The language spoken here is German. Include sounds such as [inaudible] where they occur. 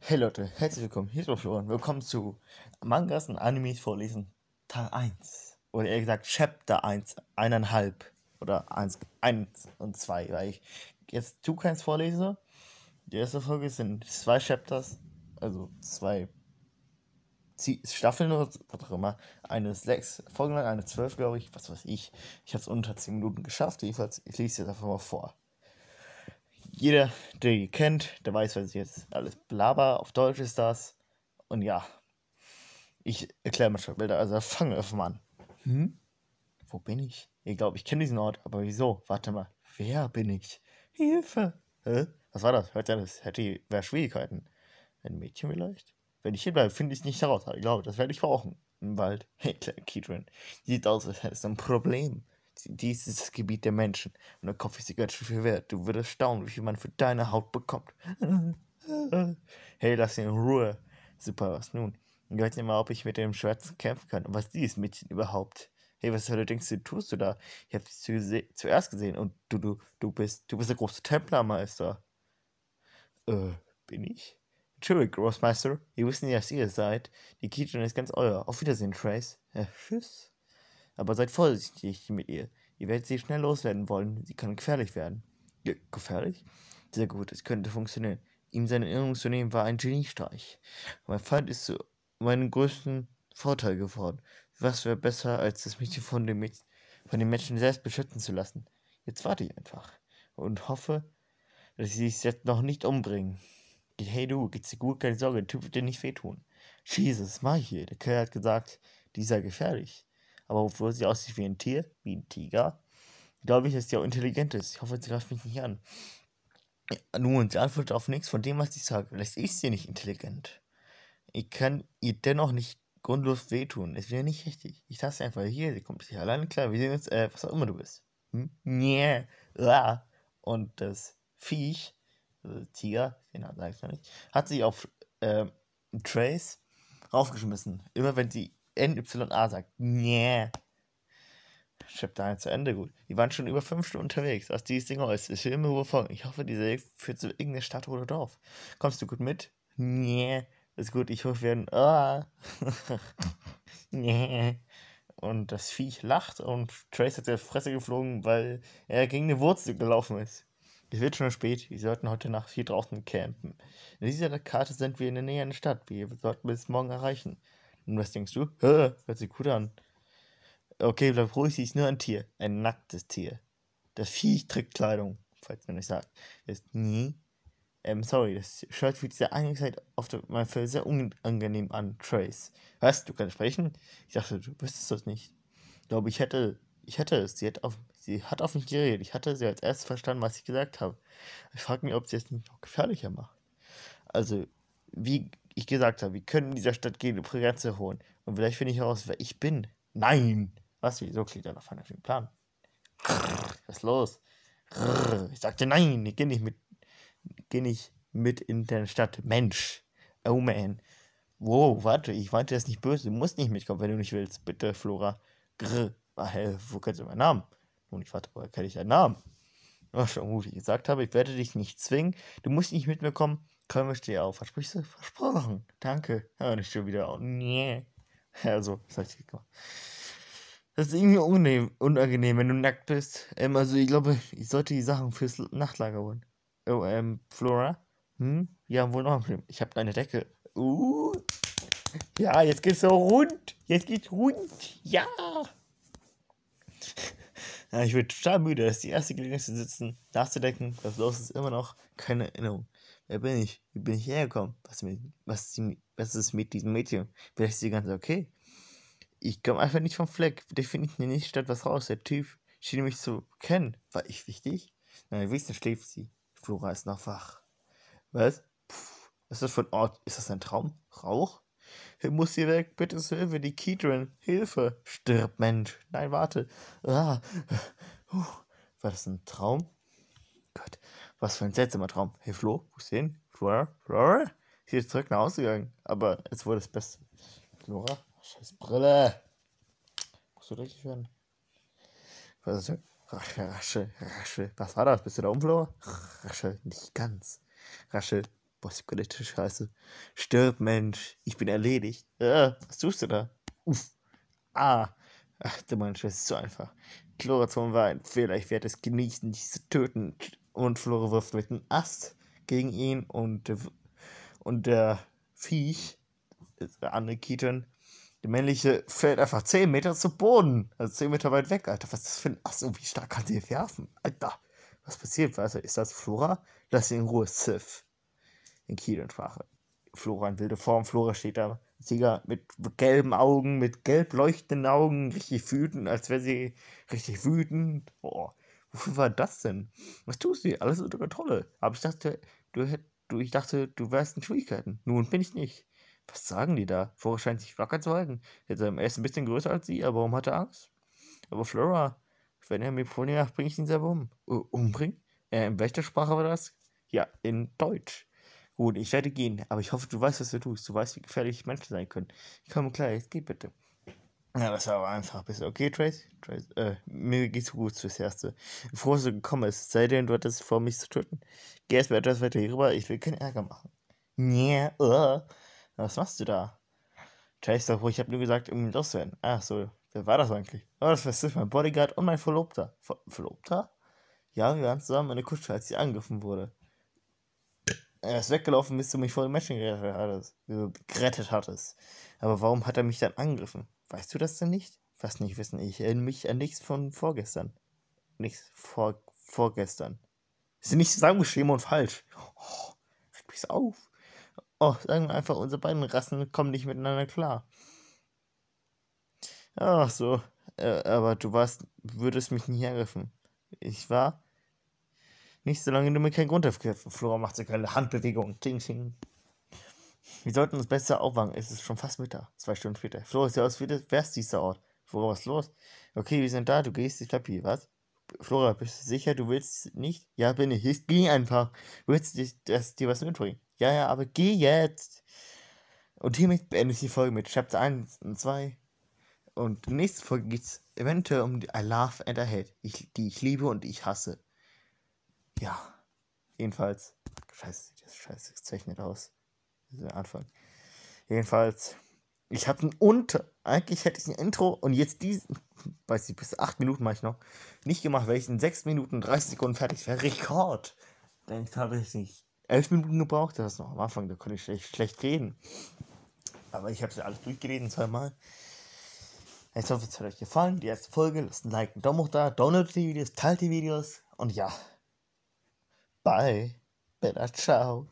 Hey Leute, herzlich willkommen. Hier ist der Florian. Willkommen zu Mangas und Animes vorlesen Teil 1. Oder eher gesagt Chapter 1, eineinhalb. Oder 1, 1 und 2, weil ich jetzt zu keins vorlese. Die erste Folge sind zwei Chapters, also zwei Staffeln oder was auch immer. Eine sechs Folgen lang, eine zwölf, glaube ich. Was weiß ich. Ich habe es unter 10 Minuten geschafft. Jedenfalls, ich lese jetzt einfach mal vor jeder, der die kennt, der weiß, was jetzt alles blaber. Auf Deutsch ist das. Und ja, ich erkläre mal schon Bilder. Also fangen wir mal an. Hm? Wo bin ich? Ich glaube, ich kenne diesen Ort, aber wieso? Warte mal. Wer bin ich? Hilfe! Hä? Was war das? Hört ihr das? Hätte wer Schwierigkeiten? Ein Mädchen vielleicht? Wenn ich hier bleibe, finde ich es nicht heraus. Ich glaube, das werde ich brauchen. Im Wald. Hey, [laughs] kleine Kitrin. Sieht aus, als hättest du ein Problem. Dies ist das Gebiet der Menschen. Und der Kopf ist dir ganz viel wert. Du würdest staunen, wie viel man für deine Haut bekommt. [laughs] hey, lass ihn in Ruhe. Super, was nun? Ich weiß nicht mal, ob ich mit dem Schwarzen kämpfen kann. Und was dieses Mädchen überhaupt? Hey, was du, tust du da? Ich hab dich zu zuerst gesehen und du, du, du bist, du bist der große Templermeister. Äh, bin ich? Entschuldigung, Großmeister. Wir wissen ja, dass ihr seid. Die Kitchen ist ganz euer. Auf Wiedersehen, Trace. Ja, tschüss. Aber seid vorsichtig mit ihr. Ihr werdet sie schnell loswerden wollen. Sie kann gefährlich werden. Ja, gefährlich? Sehr gut, es könnte funktionieren. Ihm seine Erinnerung zu nehmen war ein Geniestreich. Mein Feind ist zu meinem größten Vorteil geworden. Was wäre besser, als das Mädchen von dem, von dem Menschen selbst beschützen zu lassen? Jetzt warte ich einfach und hoffe, dass sie sich jetzt noch nicht umbringen. Hey du, geht's dir gut? Keine Sorge, der Typ wird dir nicht wehtun. Jesus, mach hier. Der Kerl hat gesagt, die sei gefährlich. Aber obwohl sie aussieht wie ein Tier, wie ein Tiger, glaube ich, dass sie auch intelligent ist. Ich hoffe, sie greift mich nicht an. Ja, nun, sie antwortet auf nichts von dem, was ich sage. Vielleicht ist sie nicht intelligent. Ich kann ihr dennoch nicht grundlos wehtun. Es wäre nicht richtig. Ich lasse sie einfach hier. Sie kommt sich alleine klar. Wir sehen uns, äh, was auch immer du bist. Hm? Yeah. Ah. Und das Viech, also Tiger, den sage ich noch nicht, hat sich auf äh, Trace raufgeschmissen. Immer wenn sie NYA sagt. Nee. Chapter 1 zu Ende, gut. Die waren schon über fünf Stunden unterwegs. Aus dieses Ding aus. Ich will immer folgen. Ich hoffe, diese führt zu irgendeiner Stadt oder Dorf. Kommst du gut mit? Nee. Ist gut, ich hoffe, wir werden. Ah. [laughs] nee. Und das Viech lacht und Trace hat der Fresse geflogen, weil er gegen eine Wurzel gelaufen ist. Es wird schon spät, wir sollten heute Nacht hier draußen campen. In dieser Karte sind wir in der Nähe einer Stadt. Wir sollten bis morgen erreichen. Und was denkst du? Hört sich gut an. Okay, bleib ruhig, sie ist nur ein Tier. Ein nacktes Tier. Das Viech trägt Kleidung, falls man nicht sagt. Das ist nie. Ähm, sorry, das Shirt fühlt sich sehr eingezeichnet auf mein Fell sehr unangenehm an. Trace. Was? Du kannst sprechen? Ich dachte, du wüsstest das nicht. Ich glaube, ich hätte. Ich hätte es. Sie hat auf, sie hat auf mich geredet. Ich hatte sie als erstes verstanden, was ich gesagt habe. Ich frage mich, ob sie es nicht noch gefährlicher macht. Also, wie ich gesagt habe, wir können in dieser Stadt gehen, um Grenze holen. Und vielleicht finde ich heraus, wer ich bin. Nein! Was? Wieso klingt er nach einem Plan? Was ist los? Ich sagte nein, ich gehe nicht mit. Geh nicht mit in der Stadt. Mensch. Oh man. Wow, warte, ich meinte das nicht böse. Du musst nicht mitkommen, wenn du nicht willst. Bitte, Flora. Grr. Wo kennst du meinen Namen? Nun, ich warte, woher kenne ich deinen Namen? Oh, schon gut, wie ich gesagt habe, ich werde dich nicht zwingen. Du musst nicht mit mir kommen. Komm, ich stehe auf. Versprichst du? Versprochen. Danke. Ja, nicht schon wieder. Oh, nee. [laughs] Also, das heißt, das ist irgendwie unangenehm, unangenehm, wenn du nackt bist. Ähm, also, ich glaube, ich sollte die Sachen fürs Nachtlager holen. Oh, ähm, Flora? Hm? Ja, wohl noch ein Problem. Ich habe eine Decke. Uh. Ja, jetzt geht's so rund. Jetzt geht's rund. Ja. [laughs] ja ich bin total müde. Das ist die erste Gelegenheit zu sitzen, nachzudenken. Was los ist, immer noch keine Erinnerung. Wer bin ich? Wie bin ich hergekommen? Was, was, was ist mit diesem Mädchen? Vielleicht ist sie ganz okay. Ich komme einfach nicht vom Fleck. Der findet mir nicht statt was raus. Der Typ schien mich zu kennen. War ich wichtig? Nein, wenigstens schläft sie. Flora ist noch wach. Was? Was ist das ein Ort? Ist das ein Traum? Rauch? Ich muss hier weg. Bitte Hilfe, die Keatron. Hilfe. Stirb, Mensch. Nein, warte. Ah. War das ein Traum? Gott. Was für ein seltsamer Traum. Hey Flo, wo ist hin? Flora? Flora? Sie ist zurück nach Hause gegangen. Aber es wurde das Beste. Flora? Scheiß Brille. Musst du richtig werden? Was ist das? Rasche, Rasche. Was war das? Bist du da um, Flora? Rasche, nicht ganz. Rasche, Boah, die Palette scheiße. Stirb, Mensch. Ich bin erledigt. Äh, was tust du da? Uff. Ah. Ach, du meinst, es ist so einfach. Chlorazon war ein Fehler. Ich werde es genießen, dich zu töten. Und Flora wirft mit einem Ast gegen ihn und, und der Viech, der andere Keaton, der männliche, fällt einfach 10 Meter zu Boden. Also 10 Meter weit weg, Alter. Was ist das für ein Ast? Und wie stark kann der werfen? Alter. Was passiert? Also, ist das Flora? Lass ihn in Ruhe, Sif in Kiel-Sprache. Flora in wilde Form. Flora steht da. Sieger mit gelben Augen, mit gelb leuchtenden Augen, richtig wütend, als wäre sie richtig wütend. Boah, wofür war das denn? Was tust du? Alles unter Kontrolle. Aber ich dachte, du hättest, du, ich dachte, du wärst in Schwierigkeiten. Nun bin ich nicht. Was sagen die da? Flora scheint sich wacker zu halten. Er ist ein bisschen größer als sie, aber warum hat er Angst? Aber Flora, wenn er mir Pony macht, bringe ich ihn selber um. Uh, umbringen? Äh, in welcher Sprache war das? Ja, in Deutsch. Gut, ich werde gehen, aber ich hoffe, du weißt, was du tust. Du weißt, wie gefährlich Menschen sein können. Ich komme klar, jetzt geh bitte. Ja, das war aber einfach ein bisschen. Okay, Trace? Trace äh, mir geht's gut fürs Erste. Bevor du gekommen bist, sei denn, du hattest vor, mich zu töten. Geh erstmal etwas weiter hier rüber, ich will keinen Ärger machen. Yeah, uh. Was machst du da? Trace doch wohl, ich habe nur gesagt, ihn loszuwerden. Ach so, wer war das eigentlich? Oh, das war mein Bodyguard und mein Verlobter. Ver Verlobter? Ja, wir waren zusammen in der Kutsche, als sie angegriffen wurde. Er ist weggelaufen, bis du mich vor dem Menschen gerettet hattest. gerettet hattest. Aber warum hat er mich dann angegriffen? Weißt du das denn nicht? Was nicht wissen? Ich erinnere mich an nichts von vorgestern. Nichts vor, vorgestern. Ist nicht zusammengeschrieben und falsch. Oh, regt mich auf. Oh, sagen wir einfach, unsere beiden Rassen kommen nicht miteinander klar. Ach so, äh, aber du warst, würdest mich nicht angreifen. Ich war nicht, solange du mir keinen Grund dafür gibst. Flora macht so keine Handbewegung. Ting, ting. Wir sollten uns besser aufwachen. Es ist schon fast Mittag. Zwei Stunden später. Flora sieht aus wie der wärst Ort. Flora, was ist los? Okay, wir sind da. Du gehst. Ich bleib hier. Was? Flora, bist du sicher, du willst nicht? Ja, bin ich. Ich geh einfach. Willst du dass dir was mitbringen? Ja, ja, aber geh jetzt. Und hiermit beende ich die Folge mit Chapter 1 und 2. Und nächste Folge geht es eventuell um die I Love and I Hate, ich, die ich liebe und ich hasse. Ja, jedenfalls. Scheiße, das scheiße gezeichnet aus. Dieser Anfang. Jedenfalls, ich habe ein Unter. Eigentlich hätte ich ein Intro und jetzt diesen, weiß ich, bis 8 Minuten mache ich noch, nicht gemacht, weil ich in 6 Minuten und 30 Sekunden fertig wäre. Rekord. Denn ich habe ich nicht 11 Minuten gebraucht, das ist noch am Anfang, da konnte ich schlecht, schlecht reden. Aber ich habe es ja alles durchgeredet zweimal. Ich hoffe, es hat euch gefallen. Die erste Folge. Lasst ein Like, einen Daumen hoch da. Downloadet die Videos, teilt die Videos. Und ja, Bye. Better ciao.